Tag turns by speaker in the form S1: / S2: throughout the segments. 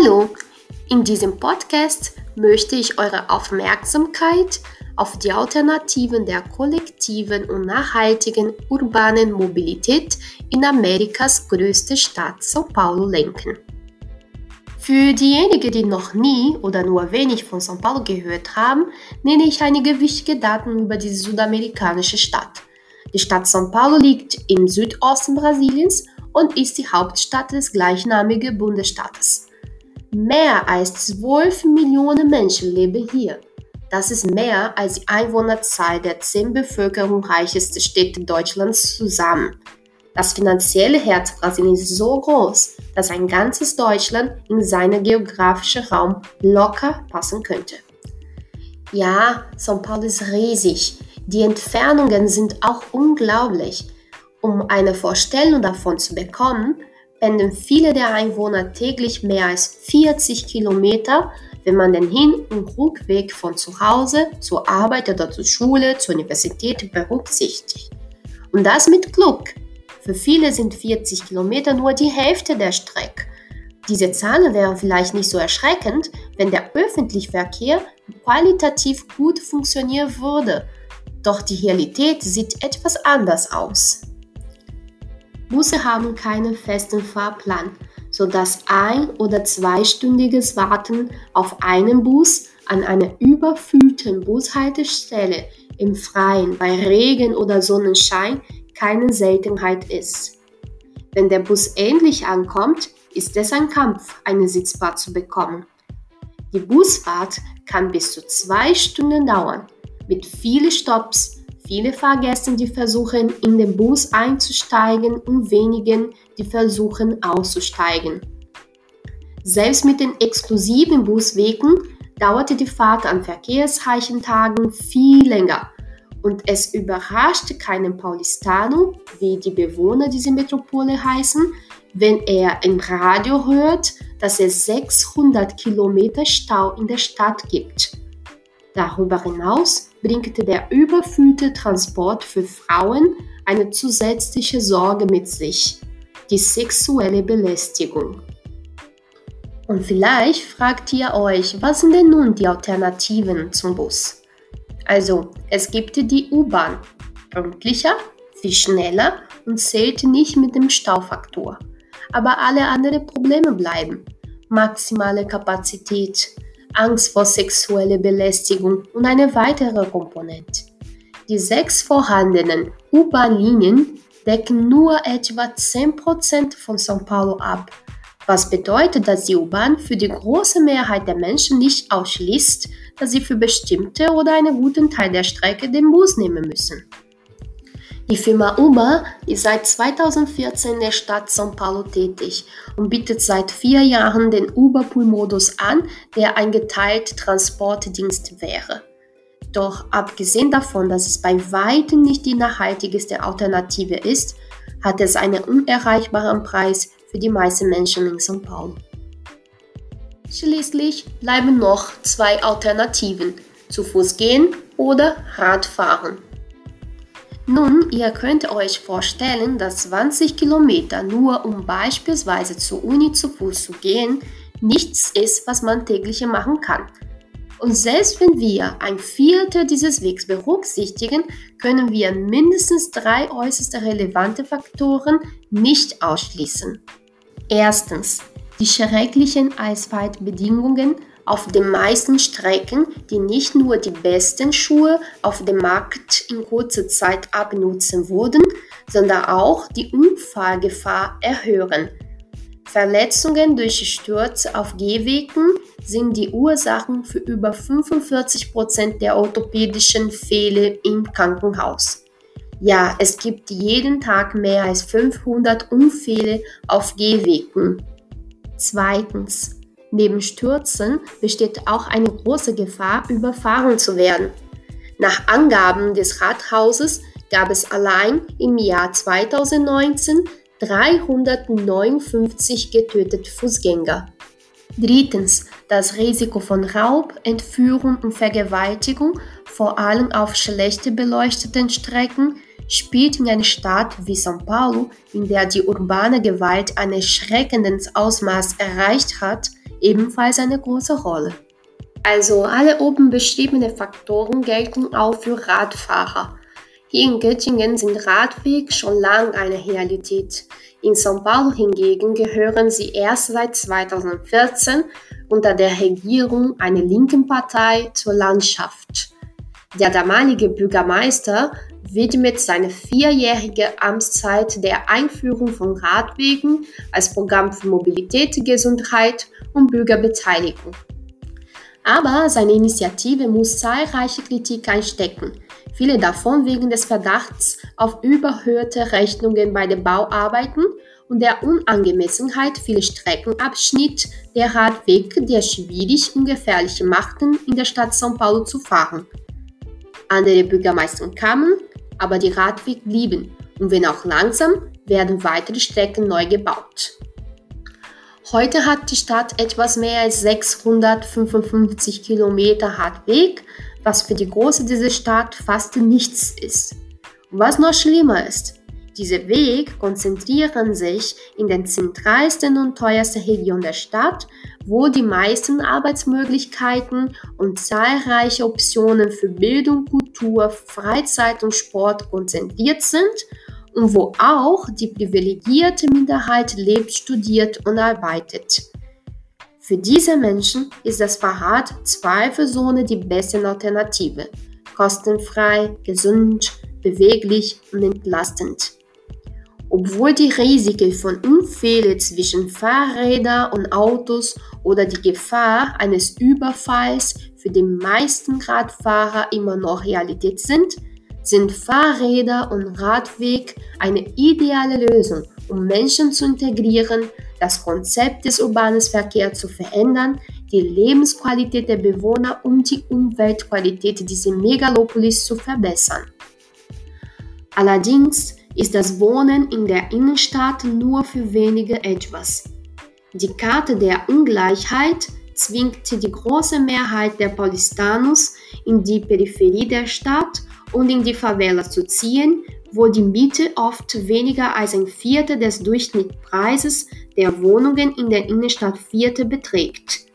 S1: Hallo, in diesem Podcast möchte ich eure Aufmerksamkeit auf die Alternativen der kollektiven und nachhaltigen urbanen Mobilität in Amerikas größte Stadt São Paulo lenken. Für diejenigen, die noch nie oder nur wenig von São Paulo gehört haben, nenne ich einige wichtige Daten über diese südamerikanische Stadt. Die Stadt São Paulo liegt im Südosten Brasiliens und ist die Hauptstadt des gleichnamigen Bundesstaates. Mehr als 12 Millionen Menschen leben hier. Das ist mehr als die Einwohnerzahl der zehn bevölkerungsreichsten Städte Deutschlands zusammen. Das finanzielle Herz Brasiliens ist so groß, dass ein ganzes Deutschland in seinen geografischen Raum locker passen könnte. Ja, São Paulo ist riesig. Die Entfernungen sind auch unglaublich. Um eine Vorstellung davon zu bekommen, pendeln viele der Einwohner täglich mehr als 40 Kilometer, wenn man den Hin- und Rückweg von zu Hause zur Arbeit oder zur Schule, zur Universität berücksichtigt. Und das mit Glück. Für viele sind 40 Kilometer nur die Hälfte der Strecke. Diese Zahlen wären vielleicht nicht so erschreckend, wenn der öffentliche Verkehr qualitativ gut funktionieren würde. Doch die Realität sieht etwas anders aus. Busse haben keinen festen Fahrplan, sodass ein- oder zweistündiges Warten auf einen Bus an einer überfüllten Bushaltestelle im Freien bei Regen oder Sonnenschein keine Seltenheit ist. Wenn der Bus endlich ankommt, ist es ein Kampf, eine Sitzbar zu bekommen. Die Busfahrt kann bis zu zwei Stunden dauern, mit vielen Stops, viele Fahrgästen, die versuchen, in den Bus einzusteigen und wenigen, die versuchen, auszusteigen. Selbst mit den exklusiven Buswegen dauerte die Fahrt an verkehrsreichen Tagen viel länger und es überraschte keinen Paulistano, wie die Bewohner dieser Metropole heißen, wenn er im Radio hört, dass es 600 Kilometer Stau in der Stadt gibt. Darüber hinaus bringt der überfüllte Transport für Frauen eine zusätzliche Sorge mit sich, die sexuelle Belästigung. Und vielleicht fragt ihr euch, was sind denn nun die Alternativen zum Bus? Also, es gibt die U-Bahn. Pünktlicher, viel schneller und zählt nicht mit dem Staufaktor. Aber alle anderen Probleme bleiben. Maximale Kapazität, Angst vor sexueller Belästigung und eine weitere Komponente. Die sechs vorhandenen U-Bahn-Linien decken nur etwa 10% von São Paulo ab, was bedeutet, dass die U-Bahn für die große Mehrheit der Menschen nicht ausschließt, dass sie für bestimmte oder einen guten Teil der Strecke den Bus nehmen müssen. Die Firma Uber ist seit 2014 in der Stadt São Paulo tätig und bietet seit vier Jahren den Uber-Pool-Modus an, der ein geteilter Transportdienst wäre. Doch abgesehen davon, dass es bei weitem nicht die nachhaltigste Alternative ist, hat es einen unerreichbaren Preis für die meisten Menschen in São Paulo. Schließlich bleiben noch zwei Alternativen, zu Fuß gehen oder Radfahren. Nun, ihr könnt euch vorstellen, dass 20 Kilometer nur um beispielsweise zur Uni zu Fuß zu gehen, nichts ist, was man täglich machen kann. Und selbst wenn wir ein Viertel dieses Wegs berücksichtigen, können wir mindestens drei äußerst relevante Faktoren nicht ausschließen. Erstens, die schrecklichen Eiswaldbedingungen auf den meisten Strecken, die nicht nur die besten Schuhe auf dem Markt in kurzer Zeit abnutzen würden, sondern auch die Unfallgefahr erhöhen. Verletzungen durch Stürze auf Gehwegen sind die Ursachen für über 45 Prozent der orthopädischen Fehler im Krankenhaus. Ja, es gibt jeden Tag mehr als 500 Unfälle auf Gehwegen. Zweitens. Neben Stürzen besteht auch eine große Gefahr, überfahren zu werden. Nach Angaben des Rathauses gab es allein im Jahr 2019 359 getötete Fußgänger. Drittens, das Risiko von Raub, Entführung und Vergewaltigung, vor allem auf schlecht beleuchteten Strecken, spielt in einer Stadt wie São Paulo, in der die urbane Gewalt ein erschreckendes Ausmaß erreicht hat, ebenfalls eine große Rolle. Also alle oben beschriebenen Faktoren gelten auch für Radfahrer. Hier in Göttingen sind Radwege schon lange eine Realität. In São Paulo hingegen gehören sie erst seit 2014 unter der Regierung einer linken Partei zur Landschaft. Der damalige Bürgermeister widmet seine vierjährige Amtszeit der Einführung von Radwegen als Programm für Mobilität, Gesundheit und Bürgerbeteiligung. Aber seine Initiative muss zahlreiche Kritik einstecken, viele davon wegen des Verdachts auf überhöhte Rechnungen bei den Bauarbeiten und der Unangemessenheit vieler Streckenabschnitte der Radweg, der schwierig und gefährlich machten, in der Stadt São Paulo zu fahren. Andere Bürgermeister kamen, aber die Radweg blieben und wenn auch langsam, werden weitere Strecken neu gebaut. Heute hat die Stadt etwas mehr als 655 Kilometer Radweg, was für die Größe dieser Stadt fast nichts ist. Und was noch schlimmer ist, diese Wege konzentrieren sich in den zentralsten und teuersten Regionen der Stadt, wo die meisten Arbeitsmöglichkeiten und zahlreiche Optionen für Bildung, Kultur, Freizeit und Sport konzentriert sind und wo auch die privilegierte Minderheit lebt, studiert und arbeitet. Für diese Menschen ist das Fahrrad zweifelsohne die beste Alternative. Kostenfrei, gesund, beweglich und entlastend. Obwohl die Risiken von Unfällen zwischen Fahrrädern und Autos oder die Gefahr eines Überfalls für die meisten Radfahrer immer noch Realität sind, sind Fahrräder und Radweg eine ideale Lösung, um Menschen zu integrieren, das Konzept des urbanen Verkehrs zu verändern, die Lebensqualität der Bewohner und die Umweltqualität dieser Megalopolis zu verbessern. Allerdings ist das Wohnen in der Innenstadt nur für wenige etwas. Die Karte der Ungleichheit zwingt die große Mehrheit der Paulistanos in die Peripherie der Stadt und in die Favela zu ziehen, wo die Miete oft weniger als ein Viertel des Durchschnittspreises der Wohnungen in der Innenstadt Vierte beträgt.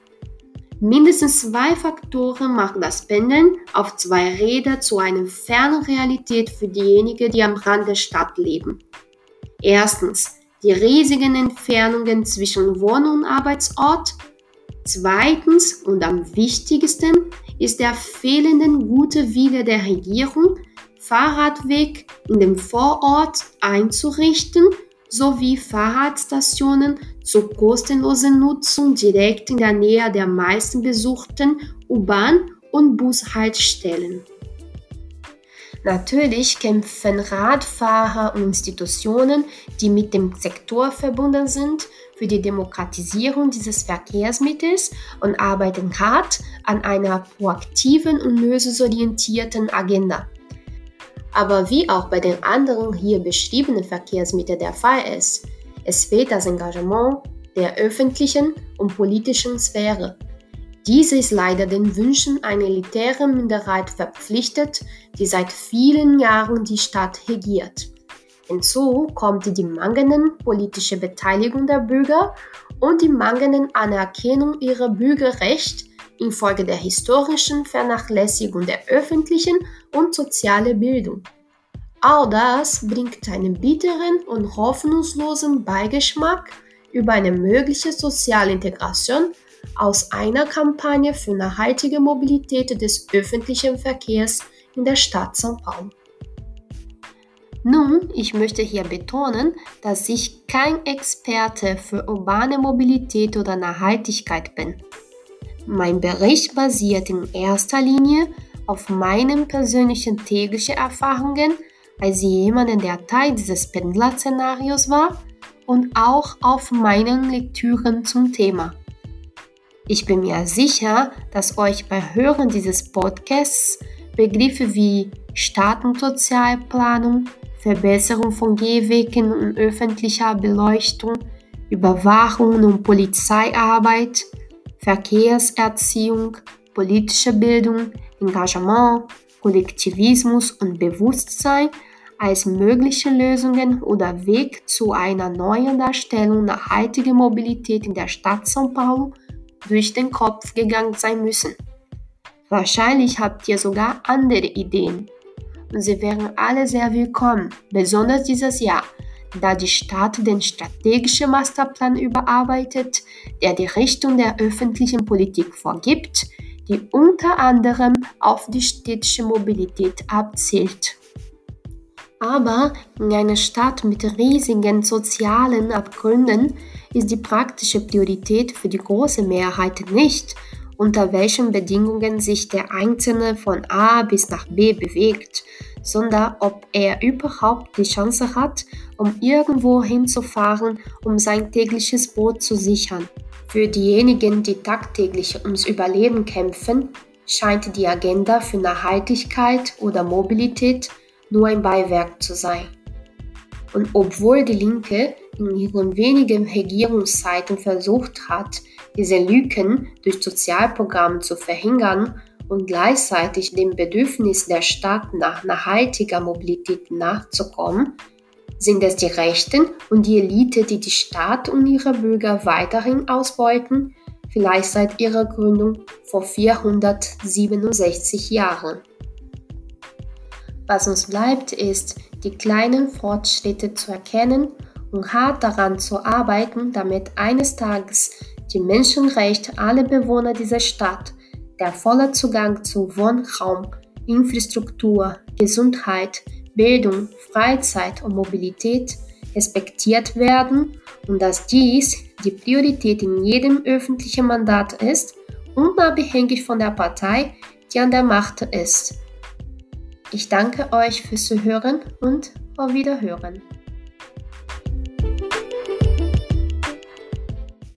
S1: Mindestens zwei Faktoren machen das Pendeln auf zwei Räder zu einer fernen Realität für diejenigen, die am Rand der Stadt leben. Erstens die riesigen Entfernungen zwischen Wohn- und Arbeitsort. Zweitens und am wichtigsten ist der fehlende gute Wille der Regierung, Fahrradweg in dem Vorort einzurichten sowie Fahrradstationen zur kostenlosen Nutzung direkt in der Nähe der meisten besuchten U-Bahn- und Bushaltestellen. Natürlich kämpfen Radfahrer und Institutionen, die mit dem Sektor verbunden sind, für die Demokratisierung dieses Verkehrsmittels und arbeiten hart an einer proaktiven und lösungsorientierten Agenda. Aber wie auch bei den anderen hier beschriebenen Verkehrsmitteln der Fall ist, es fehlt das Engagement der öffentlichen und politischen Sphäre. Diese ist leider den Wünschen einer elitären Minderheit verpflichtet, die seit vielen Jahren die Stadt regiert. Hinzu kommt die mangelnde politische Beteiligung der Bürger und die mangelnde Anerkennung ihrer Bürgerrechte infolge der historischen Vernachlässigung der öffentlichen und sozialen Bildung. All das bringt einen bitteren und hoffnungslosen Beigeschmack über eine mögliche soziale Integration aus einer Kampagne für nachhaltige Mobilität des öffentlichen Verkehrs in der Stadt São Paulo. Nun, ich möchte hier betonen, dass ich kein Experte für urbane Mobilität oder Nachhaltigkeit bin. Mein Bericht basiert in erster Linie auf meinen persönlichen täglichen Erfahrungen als jemand, der Teil dieses Pendler-Szenarios war und auch auf meinen Lektüren zum Thema. Ich bin mir sicher, dass euch bei Hören dieses Podcasts Begriffe wie Stadt- und Sozialplanung, Verbesserung von Gehwegen und öffentlicher Beleuchtung, Überwachung und Polizeiarbeit, Verkehrserziehung, politische Bildung, Engagement, Kollektivismus und Bewusstsein als mögliche Lösungen oder Weg zu einer neuen Darstellung nachhaltiger Mobilität in der Stadt São Paulo durch den Kopf gegangen sein müssen. Wahrscheinlich habt ihr sogar andere Ideen. Und sie wären alle sehr willkommen, besonders dieses Jahr, da die Stadt den strategischen Masterplan überarbeitet, der die Richtung der öffentlichen Politik vorgibt, die unter anderem auf die städtische Mobilität abzielt. Aber in einer Stadt mit riesigen sozialen Abgründen ist die praktische Priorität für die große Mehrheit nicht, unter welchen Bedingungen sich der Einzelne von A bis nach B bewegt, sondern ob er überhaupt die Chance hat, um irgendwo hinzufahren, um sein tägliches Brot zu sichern. Für diejenigen, die tagtäglich ums Überleben kämpfen, scheint die Agenda für Nachhaltigkeit oder Mobilität nur ein Beiwerk zu sein. Und obwohl die Linke in ihren wenigen Regierungszeiten versucht hat, diese Lücken durch Sozialprogramme zu verhindern und gleichzeitig dem Bedürfnis der Stadt nach nachhaltiger Mobilität nachzukommen, sind es die Rechten und die Elite, die die Stadt und ihre Bürger weiterhin ausbeuten, vielleicht seit ihrer Gründung vor 467 Jahren. Was uns bleibt, ist, die kleinen Fortschritte zu erkennen und hart daran zu arbeiten, damit eines Tages die Menschenrechte aller Bewohner dieser Stadt, der volle Zugang zu Wohnraum, Infrastruktur, Gesundheit, Bildung, Freizeit und Mobilität respektiert werden und dass dies die Priorität in jedem öffentlichen Mandat ist, unabhängig von der Partei, die an der Macht ist. Ich danke euch fürs Zuhören und auf Wiederhören.